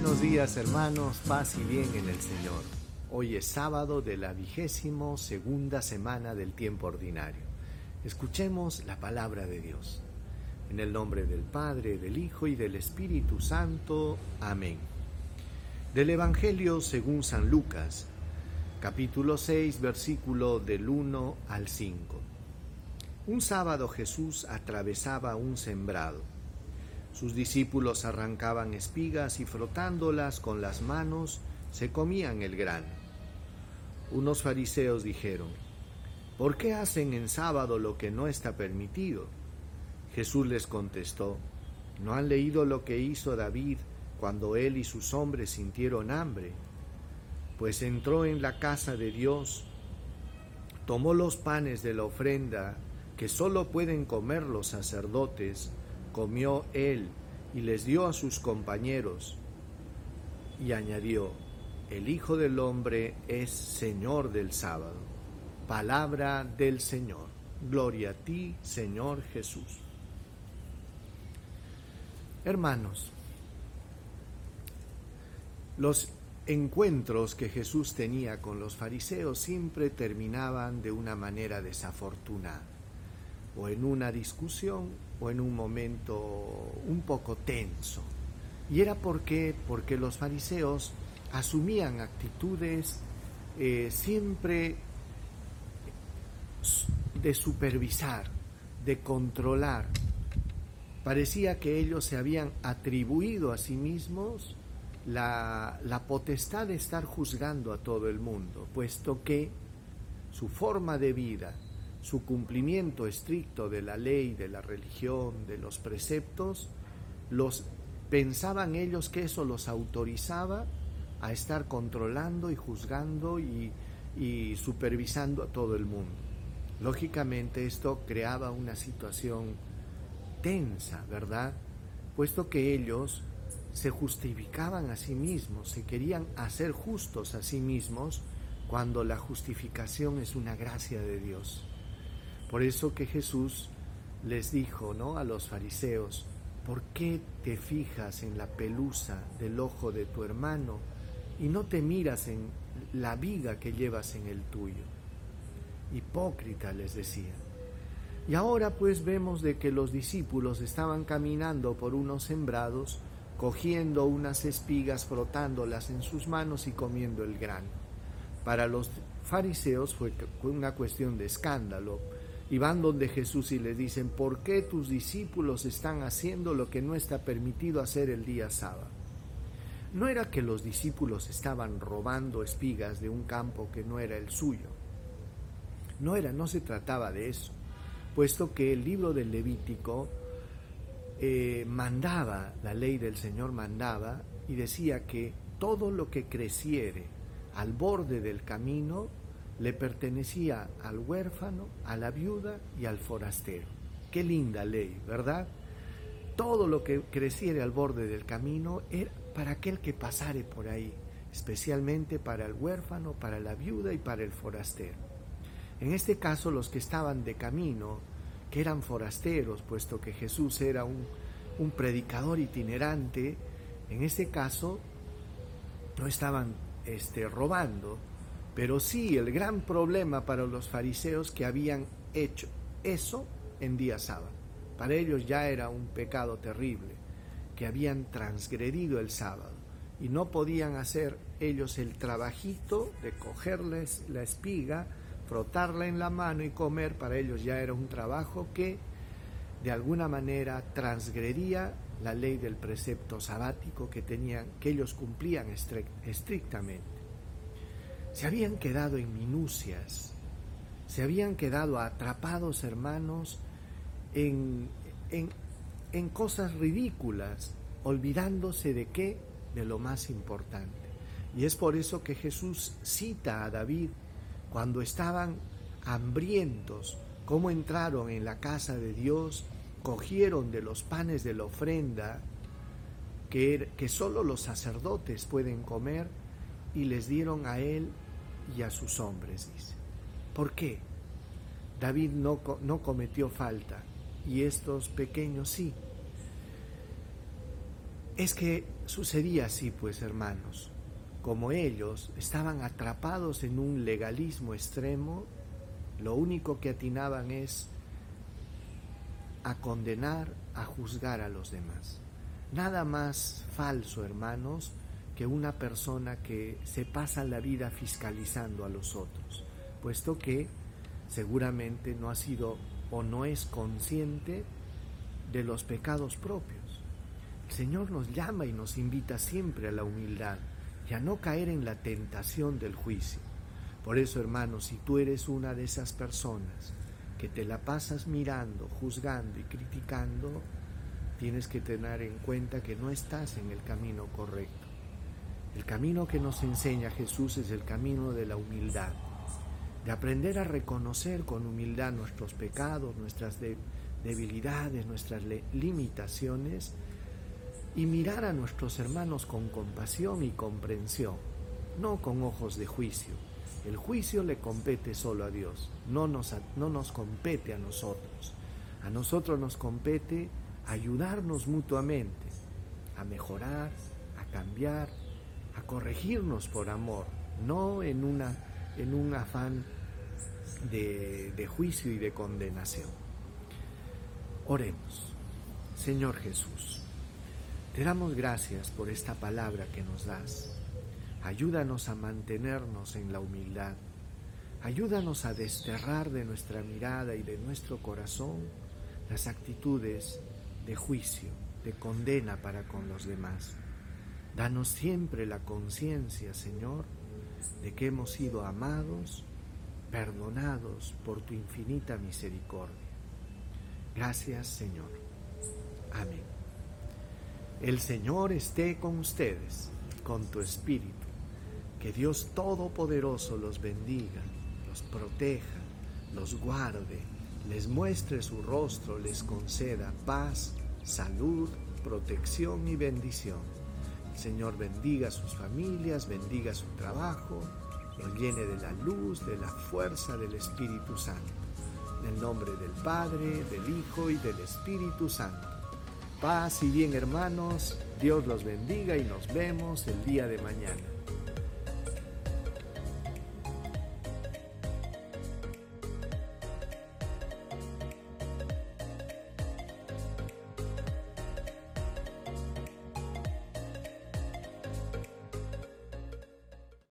Buenos días hermanos, paz y bien en el Señor. Hoy es sábado de la vigésimo segunda semana del tiempo ordinario. Escuchemos la palabra de Dios. En el nombre del Padre, del Hijo y del Espíritu Santo. Amén. Del Evangelio según San Lucas, capítulo 6, versículo del 1 al 5. Un sábado Jesús atravesaba un sembrado sus discípulos arrancaban espigas y frotándolas con las manos se comían el grano. Unos fariseos dijeron, ¿por qué hacen en sábado lo que no está permitido? Jesús les contestó, ¿no han leído lo que hizo David cuando él y sus hombres sintieron hambre? Pues entró en la casa de Dios, tomó los panes de la ofrenda que sólo pueden comer los sacerdotes, comió él y les dio a sus compañeros, y añadió, el Hijo del Hombre es Señor del sábado. Palabra del Señor. Gloria a ti, Señor Jesús. Hermanos, los encuentros que Jesús tenía con los fariseos siempre terminaban de una manera desafortunada o en una discusión o en un momento un poco tenso. Y era porque, porque los fariseos asumían actitudes eh, siempre de supervisar, de controlar. Parecía que ellos se habían atribuido a sí mismos la, la potestad de estar juzgando a todo el mundo, puesto que su forma de vida, su cumplimiento estricto de la ley, de la religión, de los preceptos, los pensaban ellos que eso los autorizaba a estar controlando y juzgando y, supervisando a todo el mundo. Lógicamente esto creaba una situación tensa, ¿verdad? Puesto que ellos se justificaban a sí mismos, se querían hacer justos a sí mismos, cuando la justificación es una gracia de Dios. Por eso que Jesús les dijo, ¿no? A los fariseos, ¿por qué te fijas en la pelusa del ojo de tu hermano y no te miras en la viga que llevas en el tuyo? Hipócrita les decía. Y ahora pues vemos de que los discípulos estaban caminando por unos sembrados, cogiendo unas espigas, frotándolas en sus manos y comiendo el grano. Para los fariseos fue una cuestión de escándalo, y van donde Jesús y le dicen, ¿por qué tus discípulos están haciendo lo que no está permitido hacer el día sábado? No era que los discípulos estaban robando espigas de un campo que no era el suyo. No era, no se trataba de eso, puesto que el libro del Levítico eh, mandaba, la ley del Señor mandaba y decía que todo lo que creciere al borde del camino le pertenecía al huérfano, a la viuda y al forastero. Qué linda ley, ¿verdad? Todo lo que creciera al borde del camino era para aquel que pasare por ahí, especialmente para el huérfano, para la viuda y para el forastero. En este caso, los que estaban de camino, que eran forasteros, puesto que Jesús era un, un predicador itinerante, en este caso no estaban este, robando, pero sí, el gran problema para los fariseos que habían hecho eso en día sábado. Para ellos ya era un pecado terrible, que habían transgredido el sábado. Y no podían hacer ellos el trabajito de cogerles la espiga, frotarla en la mano y comer, para ellos ya era un trabajo que de alguna manera transgredía la ley del precepto sabático que tenían que ellos cumplían estrictamente se habían quedado en minucias, se habían quedado atrapados, hermanos, en, en, en cosas ridículas, olvidándose de qué, de lo más importante. Y es por eso que Jesús cita a David cuando estaban hambrientos, cómo entraron en la casa de Dios, cogieron de los panes de la ofrenda, que, er, que solo los sacerdotes pueden comer, y les dieron a él y a sus hombres, dice. ¿Por qué? David no, no cometió falta y estos pequeños sí. Es que sucedía así, pues, hermanos. Como ellos estaban atrapados en un legalismo extremo, lo único que atinaban es a condenar, a juzgar a los demás. Nada más falso, hermanos, que una persona que se pasa la vida fiscalizando a los otros, puesto que seguramente no ha sido o no es consciente de los pecados propios. El Señor nos llama y nos invita siempre a la humildad y a no caer en la tentación del juicio. Por eso, hermanos, si tú eres una de esas personas que te la pasas mirando, juzgando y criticando, tienes que tener en cuenta que no estás en el camino correcto. El camino que nos enseña Jesús es el camino de la humildad, de aprender a reconocer con humildad nuestros pecados, nuestras debilidades, nuestras limitaciones y mirar a nuestros hermanos con compasión y comprensión, no con ojos de juicio. El juicio le compete solo a Dios, no nos, no nos compete a nosotros. A nosotros nos compete ayudarnos mutuamente a mejorar, a cambiar, a corregirnos por amor, no en, una, en un afán de, de juicio y de condenación. Oremos. Señor Jesús, te damos gracias por esta palabra que nos das. Ayúdanos a mantenernos en la humildad. Ayúdanos a desterrar de nuestra mirada y de nuestro corazón las actitudes de juicio, de condena para con los demás. Danos siempre la conciencia, Señor, de que hemos sido amados, perdonados por tu infinita misericordia. Gracias, Señor. Amén. El Señor esté con ustedes, con tu espíritu. Que Dios Todopoderoso los bendiga, los proteja, los guarde les muestre su rostro, les conceda paz, salud, protección y bendición. Señor bendiga sus familias, bendiga su trabajo, los llene de la luz, de la fuerza del Espíritu Santo. En el nombre del Padre, del Hijo y del Espíritu Santo. Paz y bien hermanos, Dios los bendiga y nos vemos el día de mañana.